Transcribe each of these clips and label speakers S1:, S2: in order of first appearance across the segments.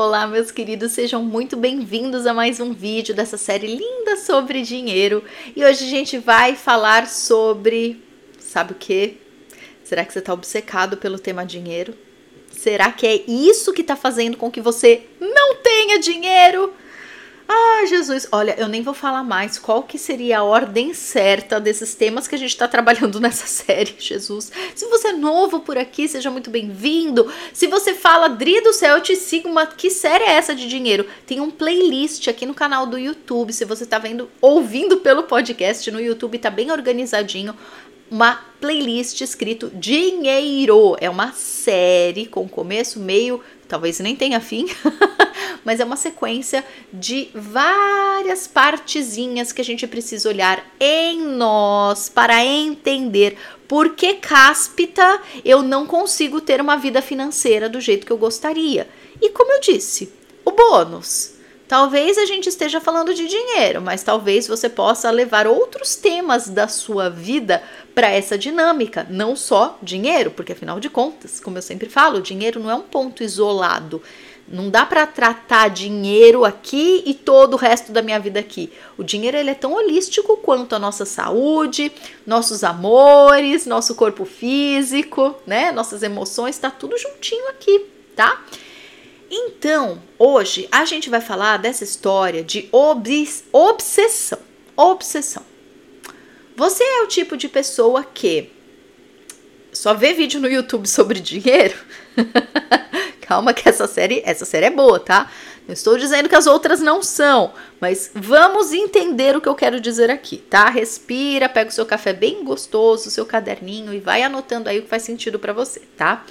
S1: Olá, meus queridos, sejam muito bem-vindos a mais um vídeo dessa série linda sobre dinheiro. E hoje a gente vai falar sobre. Sabe o que? Será que você está obcecado pelo tema dinheiro? Será que é isso que está fazendo com que você não tenha dinheiro? Ah, Jesus, olha, eu nem vou falar mais qual que seria a ordem certa desses temas que a gente está trabalhando nessa série, Jesus. Se você é novo por aqui, seja muito bem-vindo. Se você fala, Dri do céu, eu te sigo, mas que série é essa de dinheiro? Tem um playlist aqui no canal do YouTube, se você está vendo, ouvindo pelo podcast no YouTube, tá bem organizadinho uma playlist escrito Dinheiro. É uma série com começo, meio, talvez nem tenha fim, mas é uma sequência de várias partezinhas que a gente precisa olhar em nós para entender por que cáspita eu não consigo ter uma vida financeira do jeito que eu gostaria. E como eu disse, o bônus. Talvez a gente esteja falando de dinheiro, mas talvez você possa levar outros temas da sua vida para essa dinâmica, não só dinheiro, porque afinal de contas, como eu sempre falo, dinheiro não é um ponto isolado. Não dá para tratar dinheiro aqui e todo o resto da minha vida aqui. O dinheiro ele é tão holístico quanto a nossa saúde, nossos amores, nosso corpo físico, né? Nossas emoções, está tudo juntinho aqui, tá? Então, hoje a gente vai falar dessa história de obs obsessão. Obsessão. Você é o tipo de pessoa que só vê vídeo no YouTube sobre dinheiro? Calma que essa série, essa série é boa, tá? Não estou dizendo que as outras não são, mas vamos entender o que eu quero dizer aqui, tá? Respira, pega o seu café bem gostoso, o seu caderninho e vai anotando aí o que faz sentido para você, tá?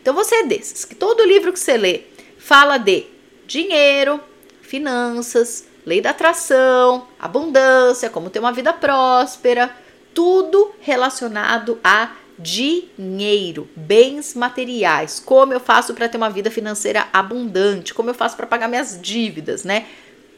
S1: Então você é desses que todo livro que você lê fala de dinheiro, finanças, lei da atração, abundância, como ter uma vida próspera, tudo relacionado a dinheiro, bens materiais, como eu faço para ter uma vida financeira abundante, como eu faço para pagar minhas dívidas, né?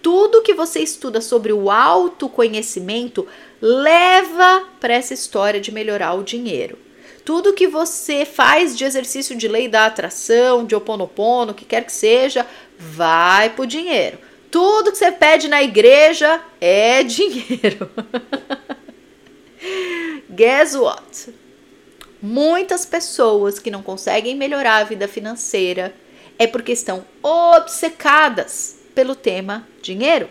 S1: Tudo que você estuda sobre o autoconhecimento leva para essa história de melhorar o dinheiro. Tudo que você faz de exercício de lei da atração, de oponopono, que quer que seja, vai pro dinheiro. Tudo que você pede na igreja é dinheiro. Guess what? Muitas pessoas que não conseguem melhorar a vida financeira é porque estão obcecadas pelo tema dinheiro.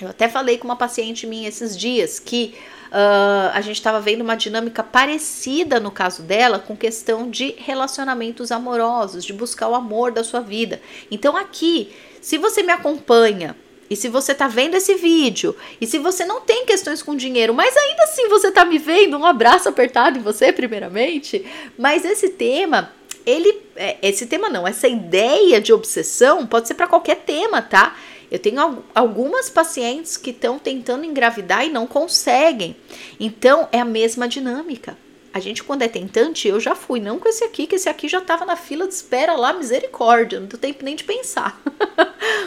S1: Eu até falei com uma paciente minha esses dias que uh, a gente estava vendo uma dinâmica parecida no caso dela com questão de relacionamentos amorosos, de buscar o amor da sua vida. Então, aqui, se você me acompanha e se você tá vendo esse vídeo, e se você não tem questões com dinheiro, mas ainda assim você tá me vendo, um abraço apertado em você, primeiramente. Mas esse tema, ele. É, esse tema não, essa ideia de obsessão pode ser para qualquer tema, tá? Eu tenho algumas pacientes que estão tentando engravidar e não conseguem. Então, é a mesma dinâmica. A gente, quando é tentante, eu já fui, não com esse aqui, que esse aqui já estava na fila de espera lá, misericórdia, não deu tempo nem de pensar.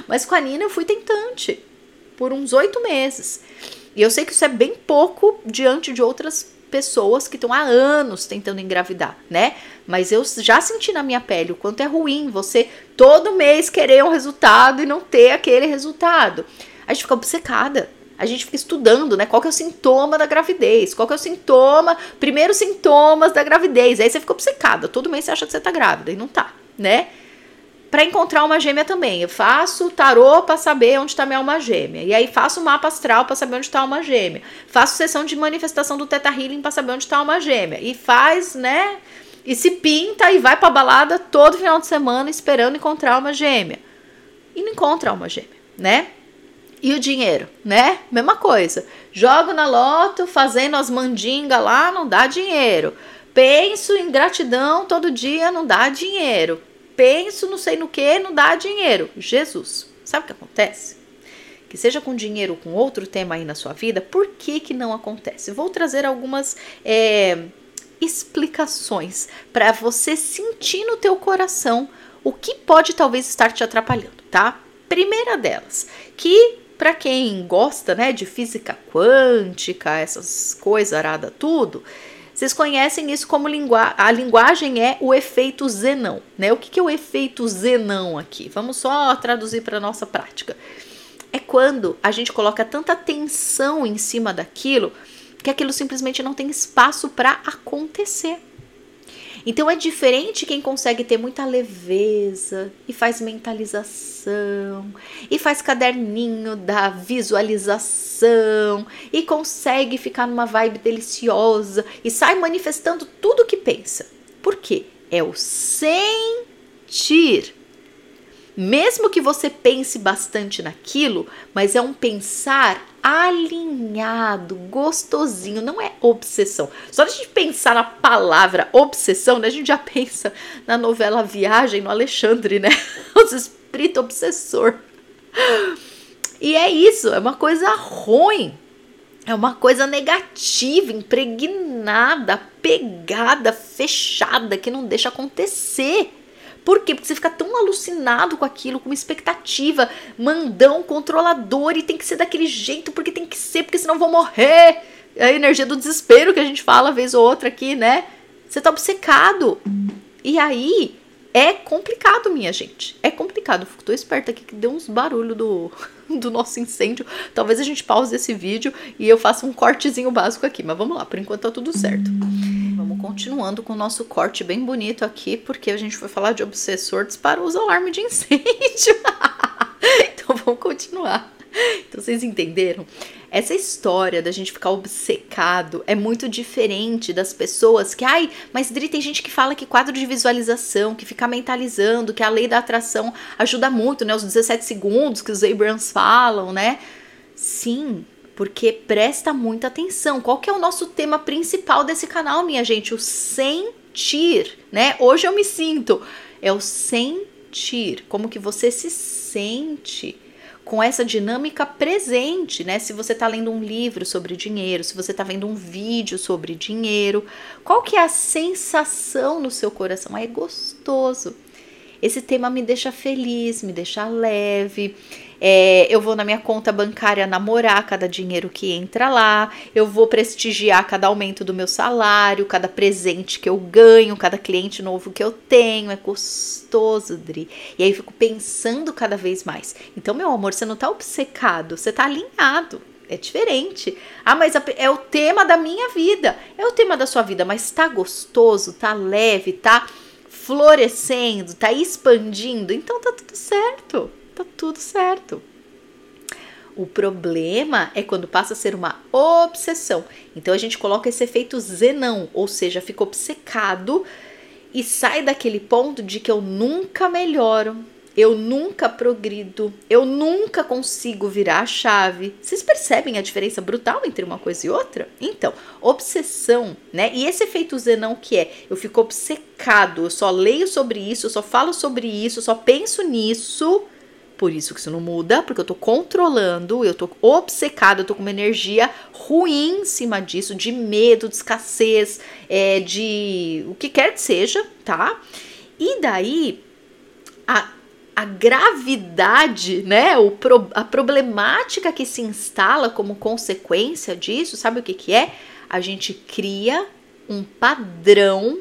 S1: Mas com a Nina eu fui tentante por uns oito meses. E eu sei que isso é bem pouco diante de outras pessoas que estão há anos tentando engravidar, né? Mas eu já senti na minha pele o quanto é ruim você todo mês querer um resultado e não ter aquele resultado. A gente fica obcecada. A gente fica estudando, né? Qual que é o sintoma da gravidez? Qual que é o sintoma, primeiros sintomas da gravidez? Aí você fica obcecada. Todo mês você acha que você tá grávida e não tá, né? Para encontrar uma gêmea também. Eu faço tarô para saber onde está minha alma gêmea. E aí faço mapa astral para saber onde está uma gêmea. Faço sessão de manifestação do Teta Healing para saber onde está uma gêmea. E faz, né? E se pinta e vai para balada todo final de semana esperando encontrar uma gêmea. E não encontra uma gêmea, né? E o dinheiro, né? Mesma coisa. Jogo na loto, fazendo as mandingas lá, não dá dinheiro. Penso em gratidão todo dia, não dá dinheiro penso não sei no que, não dá dinheiro. Jesus. Sabe o que acontece? Que seja com dinheiro ou com outro tema aí na sua vida, por que que não acontece? Vou trazer algumas é, explicações para você sentir no teu coração o que pode talvez estar te atrapalhando, tá? Primeira delas, que para quem gosta, né, de física quântica, essas coisas arada tudo, Vocês conhecem isso como linguagem. A linguagem é o efeito zenão, né? O que, que é o efeito zenão aqui? Vamos só traduzir para nossa prática. É quando a gente coloca tanta tensão em cima daquilo que aquilo simplesmente não tem espaço para acontecer. Então é diferente quem consegue ter muita leveza e faz mentalização e faz caderninho da visualização e consegue ficar numa vibe deliciosa e sai manifestando tudo o que pensa. Por quê? É o sentir mesmo que você pense bastante naquilo, mas é um pensar alinhado, gostosinho, não é obsessão. Só a gente pensar na palavra obsessão, né? A gente já pensa na novela Viagem, no Alexandre, né? Os espírito obsessor. E é isso, é uma coisa ruim. É uma coisa negativa, impregnada, pegada, fechada, que não deixa acontecer. Por quê? Porque você fica tão alucinado com aquilo, com uma expectativa, mandão, controlador, e tem que ser daquele jeito, porque tem que ser, porque senão vou morrer. É a energia do desespero que a gente fala vez ou outra aqui, né? Você tá obcecado. E aí é complicado, minha gente. É complicado. Tô esperta aqui que deu uns barulho do, do nosso incêndio. Talvez a gente pause esse vídeo e eu faça um cortezinho básico aqui. Mas vamos lá, por enquanto tá tudo certo. Vamos continuando com o nosso corte bem bonito aqui, porque a gente foi falar de obsessor, disparou os alarmes de incêndio. então vamos continuar. Então vocês entenderam? Essa história da gente ficar obcecado é muito diferente das pessoas que, ai, mas Dri, tem gente que fala que quadro de visualização, que ficar mentalizando, que a lei da atração ajuda muito, né? Os 17 segundos que os Abrams falam, né? Sim, porque presta muita atenção. Qual que é o nosso tema principal desse canal, minha gente? O sentir, né? Hoje eu me sinto. É o sentir, como que você se sente com essa dinâmica presente, né? Se você está lendo um livro sobre dinheiro, se você está vendo um vídeo sobre dinheiro, qual que é a sensação no seu coração? Ah, é gostoso. Esse tema me deixa feliz, me deixa leve. É, eu vou na minha conta bancária namorar cada dinheiro que entra lá, eu vou prestigiar cada aumento do meu salário, cada presente que eu ganho, cada cliente novo que eu tenho. É gostoso, Dri. E aí eu fico pensando cada vez mais. Então, meu amor, você não tá obcecado, você tá alinhado. É diferente. Ah, mas é o tema da minha vida. É o tema da sua vida, mas tá gostoso, tá leve, tá florescendo, tá expandindo. Então tá tudo certo tá tudo certo. O problema é quando passa a ser uma obsessão. Então a gente coloca esse efeito zenão, ou seja, fica obcecado e sai daquele ponto de que eu nunca melhoro, eu nunca progrido, eu nunca consigo virar a chave. Vocês percebem a diferença brutal entre uma coisa e outra? Então, obsessão, né? E esse efeito zenão que é, eu fico obcecado, eu só leio sobre isso, eu só falo sobre isso, eu só penso nisso por isso que isso não muda, porque eu tô controlando, eu tô obcecada, eu tô com uma energia ruim em cima disso, de medo, de escassez, é, de o que quer que seja, tá? E daí, a, a gravidade, né, o pro, a problemática que se instala como consequência disso, sabe o que que é? A gente cria um padrão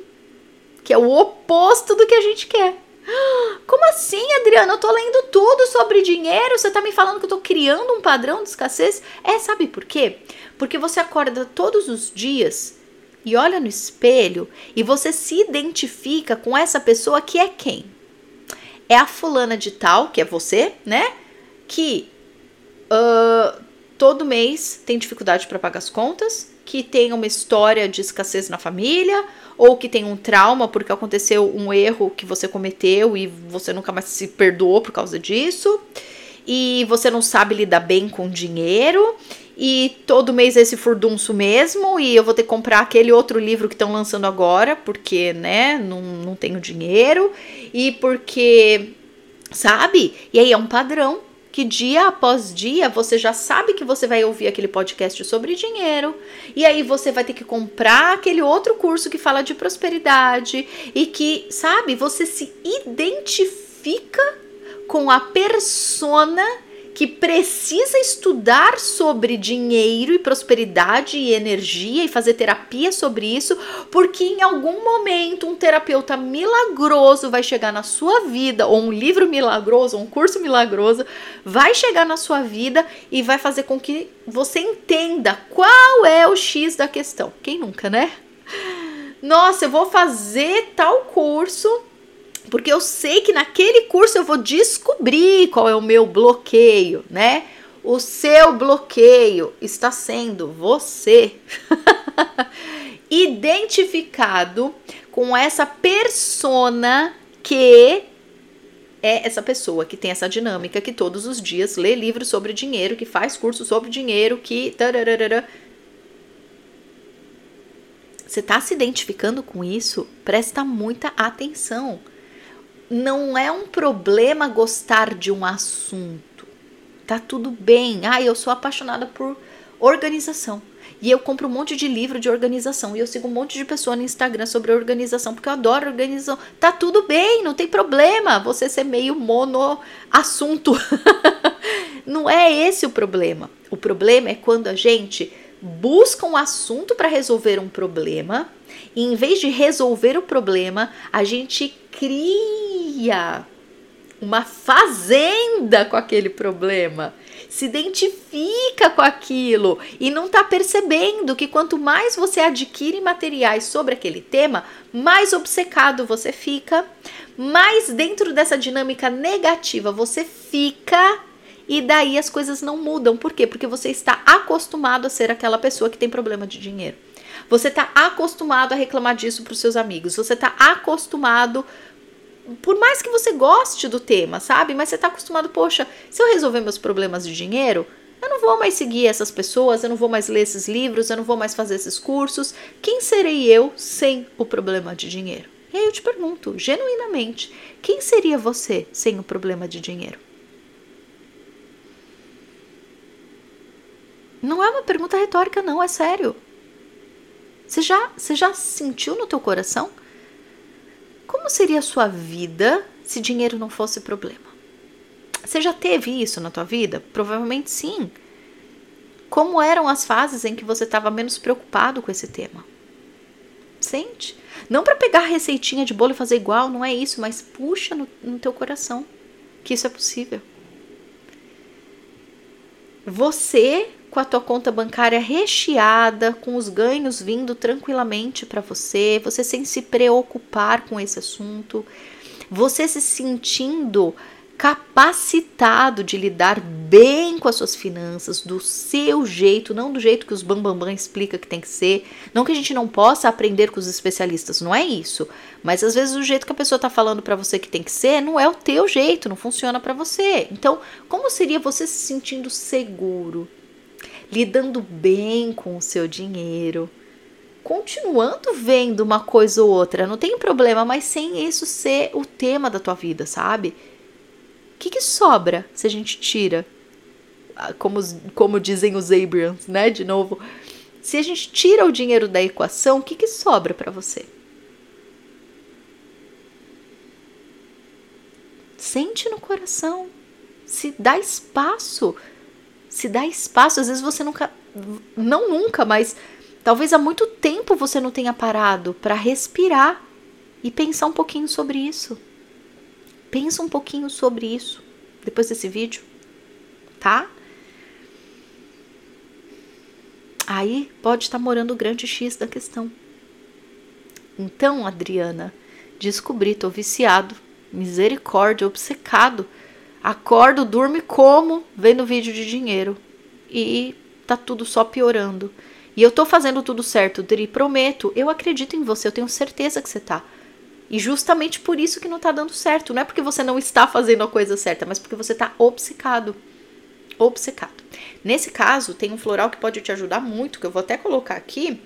S1: que é o oposto do que a gente quer. Como assim, Adriana? Eu tô lendo tudo sobre dinheiro. Você tá me falando que eu tô criando um padrão de escassez? É, sabe por quê? Porque você acorda todos os dias e olha no espelho e você se identifica com essa pessoa que é quem? É a fulana de tal, que é você, né? Que uh, todo mês tem dificuldade para pagar as contas, que tem uma história de escassez na família, ou que tem um trauma porque aconteceu um erro que você cometeu e você nunca mais se perdoou por causa disso, e você não sabe lidar bem com dinheiro, e todo mês é esse furdunço mesmo, e eu vou ter que comprar aquele outro livro que estão lançando agora, porque, né, não, não tenho dinheiro, e porque, sabe? E aí é um padrão que dia após dia você já sabe que você vai ouvir aquele podcast sobre dinheiro, e aí você vai ter que comprar aquele outro curso que fala de prosperidade. E que, sabe, você se identifica com a persona que precisa estudar sobre dinheiro e prosperidade e energia e fazer terapia sobre isso, porque em algum momento um terapeuta milagroso vai chegar na sua vida, ou um livro milagroso, ou um curso milagroso vai chegar na sua vida e vai fazer com que você entenda qual é o X da questão. Quem nunca, né? Nossa, eu vou fazer tal curso porque eu sei que naquele curso eu vou descobrir qual é o meu bloqueio, né? O seu bloqueio está sendo você identificado com essa persona que é essa pessoa que tem essa dinâmica que todos os dias lê livros sobre dinheiro, que faz curso sobre dinheiro, que você está se identificando com isso? Presta muita atenção não é um problema gostar de um assunto. Tá tudo bem. Ah, eu sou apaixonada por organização. E eu compro um monte de livro de organização. E eu sigo um monte de pessoa no Instagram sobre organização, porque eu adoro organização. Tá tudo bem, não tem problema você ser meio mono assunto. não é esse o problema. O problema é quando a gente busca um assunto para resolver um problema, e em vez de resolver o problema, a gente cria uma fazenda com aquele problema, se identifica com aquilo e não está percebendo que quanto mais você adquire materiais sobre aquele tema, mais obcecado você fica, mais dentro dessa dinâmica negativa você fica e daí as coisas não mudam. Por quê? Porque você está acostumado a ser aquela pessoa que tem problema de dinheiro. Você está acostumado a reclamar disso para os seus amigos. Você está acostumado por mais que você goste do tema, sabe? Mas você está acostumado, poxa, se eu resolver meus problemas de dinheiro, eu não vou mais seguir essas pessoas, eu não vou mais ler esses livros, eu não vou mais fazer esses cursos. Quem serei eu sem o problema de dinheiro? E aí eu te pergunto, genuinamente, quem seria você sem o problema de dinheiro? Não é uma pergunta retórica, não, é sério. Você já, você já sentiu no teu coração? Como seria a sua vida se dinheiro não fosse problema? Você já teve isso na tua vida? Provavelmente sim. Como eram as fases em que você estava menos preocupado com esse tema? Sente. Não para pegar receitinha de bolo e fazer igual, não é isso, mas puxa no, no teu coração que isso é possível. Você com a tua conta bancária recheada, com os ganhos vindo tranquilamente para você, você sem se preocupar com esse assunto, você se sentindo capacitado de lidar bem com as suas finanças, do seu jeito, não do jeito que os bambambam bam, bam explica que tem que ser. Não que a gente não possa aprender com os especialistas, não é isso. Mas às vezes o jeito que a pessoa está falando para você que tem que ser não é o teu jeito, não funciona para você. Então, como seria você se sentindo seguro, lidando bem com o seu dinheiro, continuando vendo uma coisa ou outra, não tem problema, mas sem isso ser o tema da tua vida, sabe? que, que sobra se a gente tira? Ah, como, como dizem os Abrams, né? De novo, se a gente tira o dinheiro da equação, o que, que sobra para você? Sente no coração, se dá espaço, se dá espaço. Às vezes você nunca, não nunca, mas talvez há muito tempo você não tenha parado para respirar e pensar um pouquinho sobre isso. Pensa um pouquinho sobre isso depois desse vídeo, tá? Aí pode estar morando o grande X da questão. Então, Adriana, descobri, tô viciado, misericórdia, obcecado. Acordo, durmo como? Vendo vídeo de dinheiro. E tá tudo só piorando. E eu tô fazendo tudo certo, Dri, prometo. Eu acredito em você, eu tenho certeza que você tá. E justamente por isso que não tá dando certo. Não é porque você não está fazendo a coisa certa, mas porque você tá obcecado. Obcecado. Nesse caso, tem um floral que pode te ajudar muito, que eu vou até colocar aqui,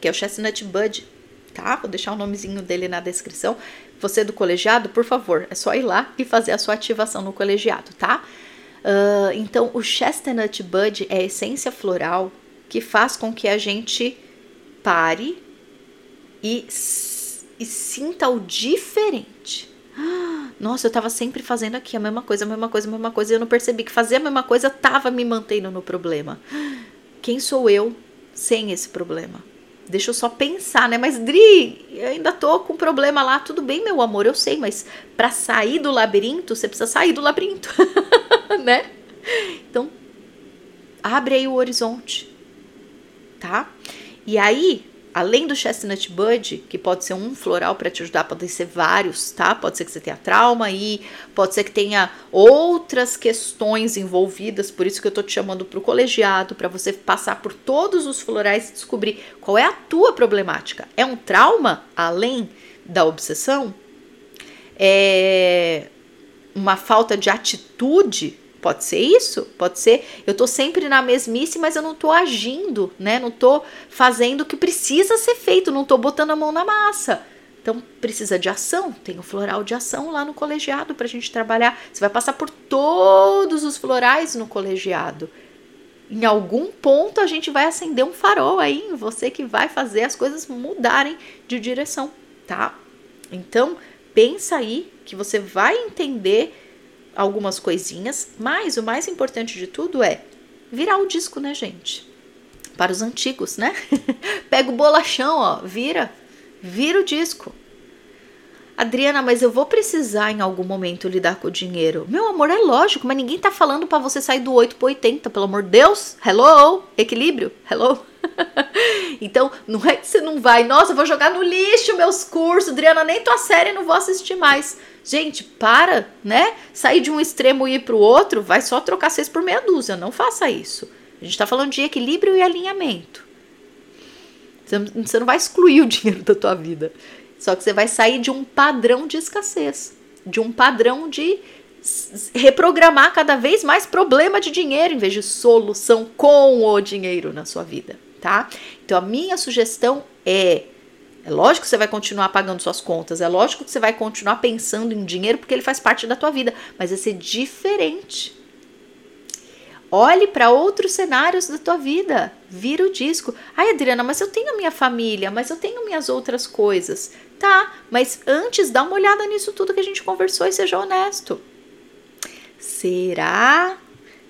S1: que é o Chestnut Bud, tá? Vou deixar o nomezinho dele na descrição. Você do colegiado, por favor, é só ir lá e fazer a sua ativação no colegiado, tá? Uh, então, o Chestnut Bud é a essência floral que faz com que a gente pare e e sinta o diferente. Nossa, eu tava sempre fazendo aqui a mesma coisa, a mesma coisa, a mesma coisa, e eu não percebi que fazer a mesma coisa tava me mantendo no problema. Quem sou eu sem esse problema? Deixa eu só pensar, né? Mas Dri, eu ainda tô com problema lá. Tudo bem, meu amor, eu sei, mas para sair do labirinto, você precisa sair do labirinto, né? Então, abre aí o horizonte, tá? E aí, além do chestnut bud, que pode ser um floral para te ajudar, pode ser vários, tá? Pode ser que você tenha trauma aí, pode ser que tenha outras questões envolvidas, por isso que eu tô te chamando pro colegiado, para você passar por todos os florais e descobrir qual é a tua problemática. É um trauma além da obsessão? É uma falta de atitude Pode ser isso, pode ser. Eu tô sempre na mesmice, mas eu não tô agindo, né? Não tô fazendo o que precisa ser feito, não tô botando a mão na massa. Então precisa de ação. Tem o floral de ação lá no colegiado para a gente trabalhar. Você vai passar por todos os florais no colegiado. Em algum ponto a gente vai acender um farol aí em você que vai fazer as coisas mudarem de direção, tá? Então pensa aí que você vai entender algumas coisinhas, mas o mais importante de tudo é virar o disco, né, gente? Para os antigos, né? Pega o bolachão, ó, vira, vira o disco. Adriana, mas eu vou precisar em algum momento lidar com o dinheiro. Meu amor, é lógico, mas ninguém tá falando para você sair do 8 pro 80, pelo amor de Deus. Hello? Equilíbrio? Hello? então, não é que você não vai, nossa, vou jogar no lixo meus cursos, Adriana, nem tua série não vou assistir mais. Gente, para, né? Sair de um extremo e ir para o outro, vai só trocar seis por meia dúzia. Não faça isso. A gente está falando de equilíbrio e alinhamento. Você não vai excluir o dinheiro da tua vida. Só que você vai sair de um padrão de escassez, de um padrão de reprogramar cada vez mais problema de dinheiro em vez de solução com o dinheiro na sua vida, tá? Então a minha sugestão é é lógico que você vai continuar pagando suas contas, é lógico que você vai continuar pensando em dinheiro porque ele faz parte da tua vida, mas vai ser diferente. Olhe para outros cenários da tua vida, vira o disco. Ai, Adriana, mas eu tenho minha família, mas eu tenho minhas outras coisas. Tá, mas antes dá uma olhada nisso tudo que a gente conversou e seja honesto. Será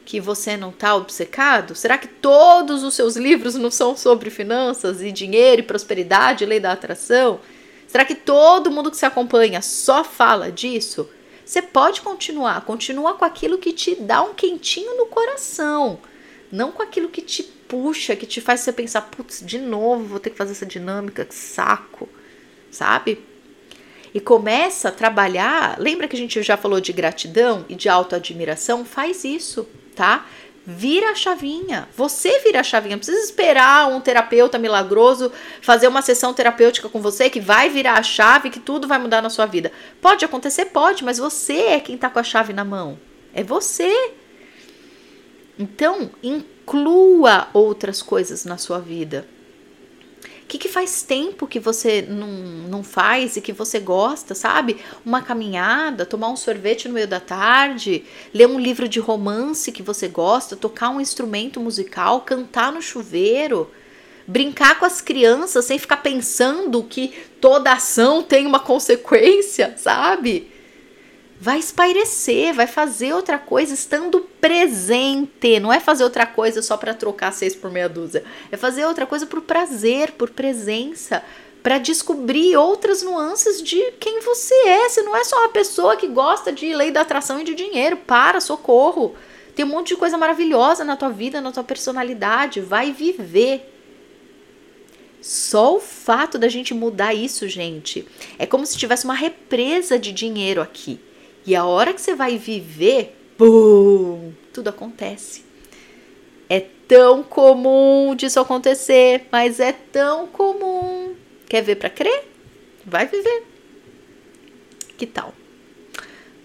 S1: que você não está obcecado? Será que todos os seus livros não são sobre finanças e dinheiro e prosperidade, lei da atração? Será que todo mundo que se acompanha só fala disso? Você pode continuar, continua com aquilo que te dá um quentinho no coração, não com aquilo que te puxa, que te faz você pensar, putz, de novo vou ter que fazer essa dinâmica, que saco, sabe? E começa a trabalhar. Lembra que a gente já falou de gratidão e de autoadmiração? Faz isso tá? Vira a chavinha. Você vira a chavinha. Não precisa esperar um terapeuta milagroso fazer uma sessão terapêutica com você que vai virar a chave, que tudo vai mudar na sua vida. Pode acontecer, pode, mas você é quem tá com a chave na mão. É você. Então, inclua outras coisas na sua vida que, que faz tempo que você não, não faz e que você gosta, sabe? Uma caminhada, tomar um sorvete no meio da tarde, ler um livro de romance que você gosta, tocar um instrumento musical, cantar no chuveiro, brincar com as crianças sem ficar pensando que toda ação tem uma consequência, sabe? Vai espairecer, vai fazer outra coisa estando presente. Não é fazer outra coisa só para trocar seis por meia dúzia. É fazer outra coisa por prazer, por presença, para descobrir outras nuances de quem você é. Você não é só uma pessoa que gosta de lei da atração e de dinheiro. Para, socorro. Tem um monte de coisa maravilhosa na tua vida, na tua personalidade. Vai viver. Só o fato da gente mudar isso, gente, é como se tivesse uma represa de dinheiro aqui. E a hora que você vai viver, bum, tudo acontece. É tão comum disso acontecer, mas é tão comum. Quer ver para crer? Vai viver. Que tal?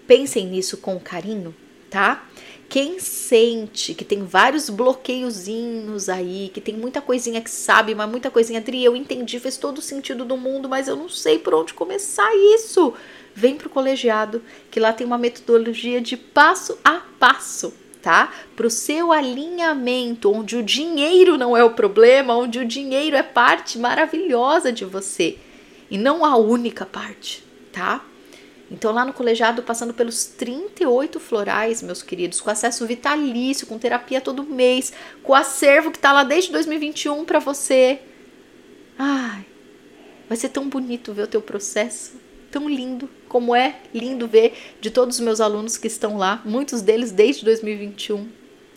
S1: Pensem nisso com carinho, tá? Quem sente que tem vários bloqueiozinhos aí, que tem muita coisinha que sabe, mas muita coisinha, Adri, eu entendi, fez todo o sentido do mundo, mas eu não sei por onde começar isso vem para o colegiado, que lá tem uma metodologia de passo a passo, tá? Para o seu alinhamento, onde o dinheiro não é o problema, onde o dinheiro é parte maravilhosa de você e não a única parte, tá? Então, lá no colegiado, passando pelos 38 florais, meus queridos, com acesso vitalício, com terapia todo mês, com acervo que tá lá desde 2021 para você. Ai, vai ser tão bonito ver o teu processo, tão lindo, como é lindo ver de todos os meus alunos que estão lá, muitos deles desde 2021.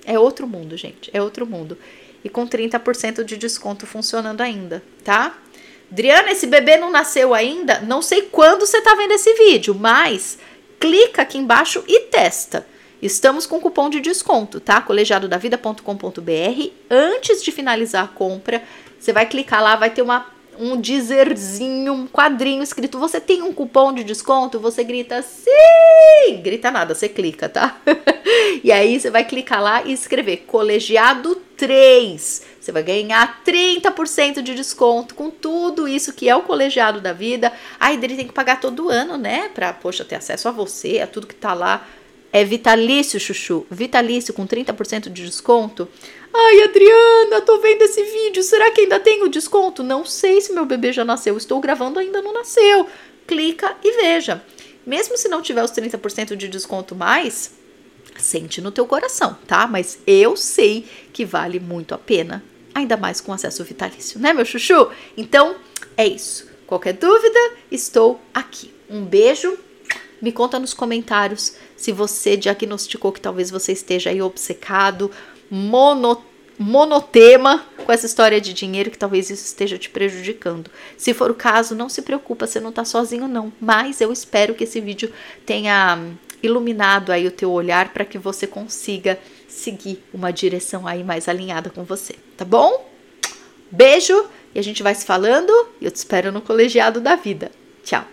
S1: É outro mundo, gente, é outro mundo. E com 30% de desconto funcionando ainda, tá? Adriana, esse bebê não nasceu ainda? Não sei quando você está vendo esse vídeo, mas clica aqui embaixo e testa. Estamos com cupom de desconto, tá? colegiadodavida.com.br. Antes de finalizar a compra, você vai clicar lá, vai ter uma, um dizerzinho, um quadrinho escrito: Você tem um cupom de desconto? Você grita sim! Grita nada, você clica, tá? e aí você vai clicar lá e escrever colegiado 3 você vai ganhar 30% de desconto com tudo isso que é o colegiado da vida. Aí dele tem que pagar todo ano, né? Pra, poxa, ter acesso a você, a tudo que tá lá. É vitalício, chuchu. Vitalício com 30% de desconto. Ai, Adriana, tô vendo esse vídeo. Será que ainda tem o desconto? Não sei se meu bebê já nasceu. Estou gravando, ainda não nasceu. Clica e veja. Mesmo se não tiver os 30% de desconto mais, sente no teu coração, tá? Mas eu sei que vale muito a pena ainda mais com acesso vitalício, né, meu chuchu? Então, é isso. Qualquer dúvida, estou aqui. Um beijo. Me conta nos comentários se você diagnosticou que talvez você esteja aí obcecado, mono, monotema com essa história de dinheiro, que talvez isso esteja te prejudicando. Se for o caso, não se preocupa, você não está sozinho não. Mas eu espero que esse vídeo tenha iluminado aí o teu olhar para que você consiga seguir uma direção aí mais alinhada com você, tá bom? Beijo e a gente vai se falando eu te espero no colegiado da vida. Tchau.